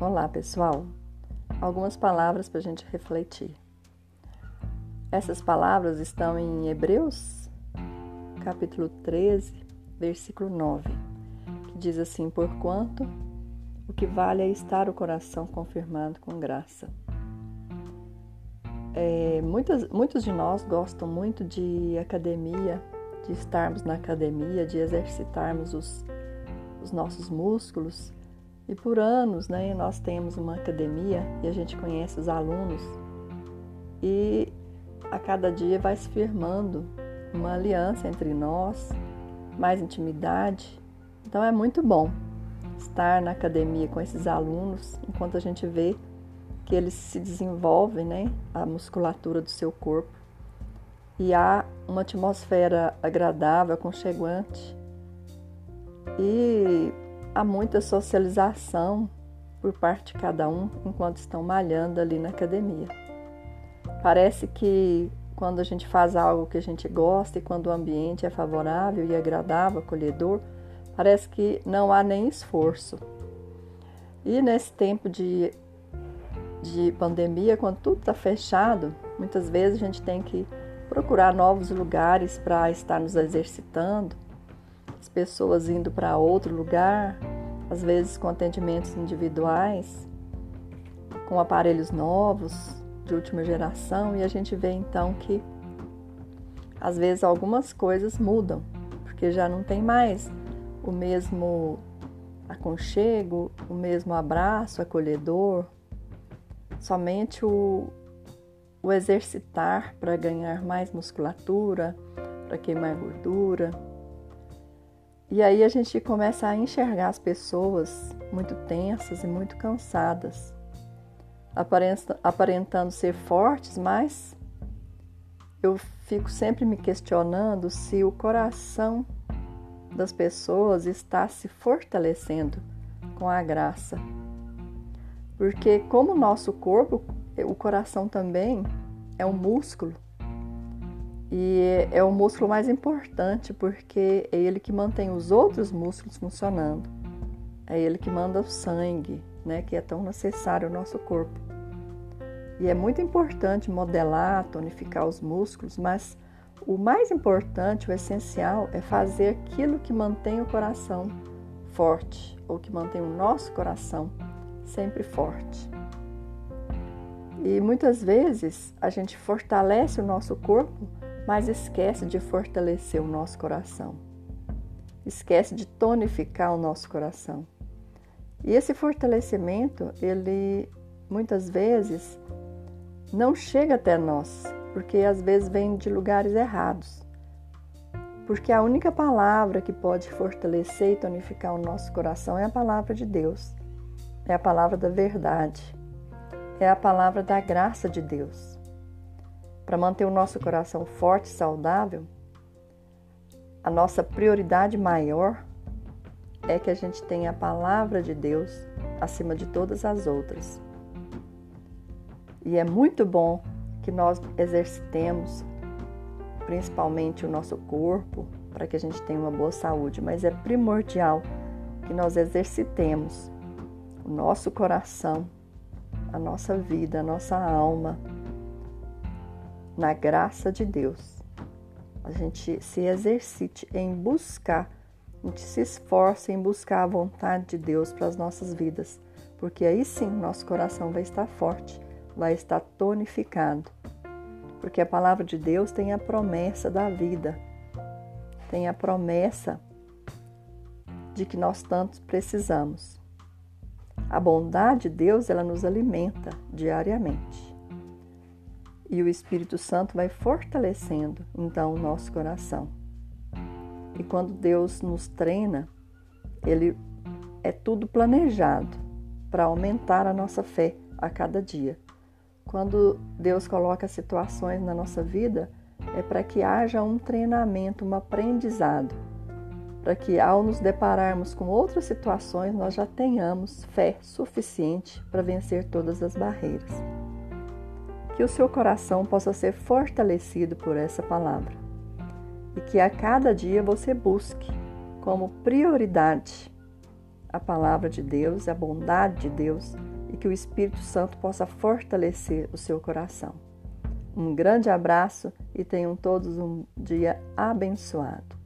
Olá, pessoal. Algumas palavras para a gente refletir. Essas palavras estão em Hebreus, capítulo 13, versículo 9, que diz assim: Porquanto o que vale é estar o coração confirmado com graça. É, muitas, muitos de nós gostam muito de academia, de estarmos na academia, de exercitarmos os, os nossos músculos e por anos, né, nós temos uma academia e a gente conhece os alunos e a cada dia vai se firmando uma aliança entre nós, mais intimidade. Então é muito bom estar na academia com esses alunos enquanto a gente vê que eles se desenvolvem, né, a musculatura do seu corpo. E há uma atmosfera agradável, aconchegante. E há muita socialização por parte de cada um enquanto estão malhando ali na academia. Parece que quando a gente faz algo que a gente gosta e quando o ambiente é favorável e agradável, acolhedor, parece que não há nem esforço. E nesse tempo de, de pandemia, quando tudo está fechado, muitas vezes a gente tem que procurar novos lugares para estar nos exercitando pessoas indo para outro lugar, às vezes com atendimentos individuais, com aparelhos novos, de última geração, e a gente vê então que às vezes algumas coisas mudam, porque já não tem mais o mesmo aconchego, o mesmo abraço acolhedor, somente o, o exercitar para ganhar mais musculatura, para queimar gordura. E aí a gente começa a enxergar as pessoas muito tensas e muito cansadas, aparentando ser fortes, mas eu fico sempre me questionando se o coração das pessoas está se fortalecendo com a graça. Porque, como o nosso corpo, o coração também é um músculo e é o músculo mais importante porque é ele que mantém os outros músculos funcionando. É ele que manda o sangue, né, que é tão necessário ao nosso corpo. E é muito importante modelar, tonificar os músculos, mas o mais importante, o essencial, é fazer aquilo que mantém o coração forte, ou que mantém o nosso coração sempre forte. E muitas vezes a gente fortalece o nosso corpo mas esquece de fortalecer o nosso coração. Esquece de tonificar o nosso coração. E esse fortalecimento, ele muitas vezes não chega até nós, porque às vezes vem de lugares errados. Porque a única palavra que pode fortalecer e tonificar o nosso coração é a palavra de Deus. É a palavra da verdade. É a palavra da graça de Deus para manter o nosso coração forte e saudável, a nossa prioridade maior é que a gente tenha a palavra de Deus acima de todas as outras. E é muito bom que nós exercitemos principalmente o nosso corpo para que a gente tenha uma boa saúde, mas é primordial que nós exercitemos o nosso coração, a nossa vida, a nossa alma na graça de Deus. A gente se exercite em buscar, a gente se esforce em buscar a vontade de Deus para as nossas vidas, porque aí sim nosso coração vai estar forte, vai estar tonificado. Porque a palavra de Deus tem a promessa da vida, tem a promessa de que nós tanto precisamos. A bondade de Deus, ela nos alimenta diariamente. E o Espírito Santo vai fortalecendo então o nosso coração. E quando Deus nos treina, ele é tudo planejado para aumentar a nossa fé a cada dia. Quando Deus coloca situações na nossa vida, é para que haja um treinamento, um aprendizado, para que ao nos depararmos com outras situações, nós já tenhamos fé suficiente para vencer todas as barreiras que o seu coração possa ser fortalecido por essa palavra e que a cada dia você busque como prioridade a palavra de Deus, a bondade de Deus e que o Espírito Santo possa fortalecer o seu coração. Um grande abraço e tenham todos um dia abençoado.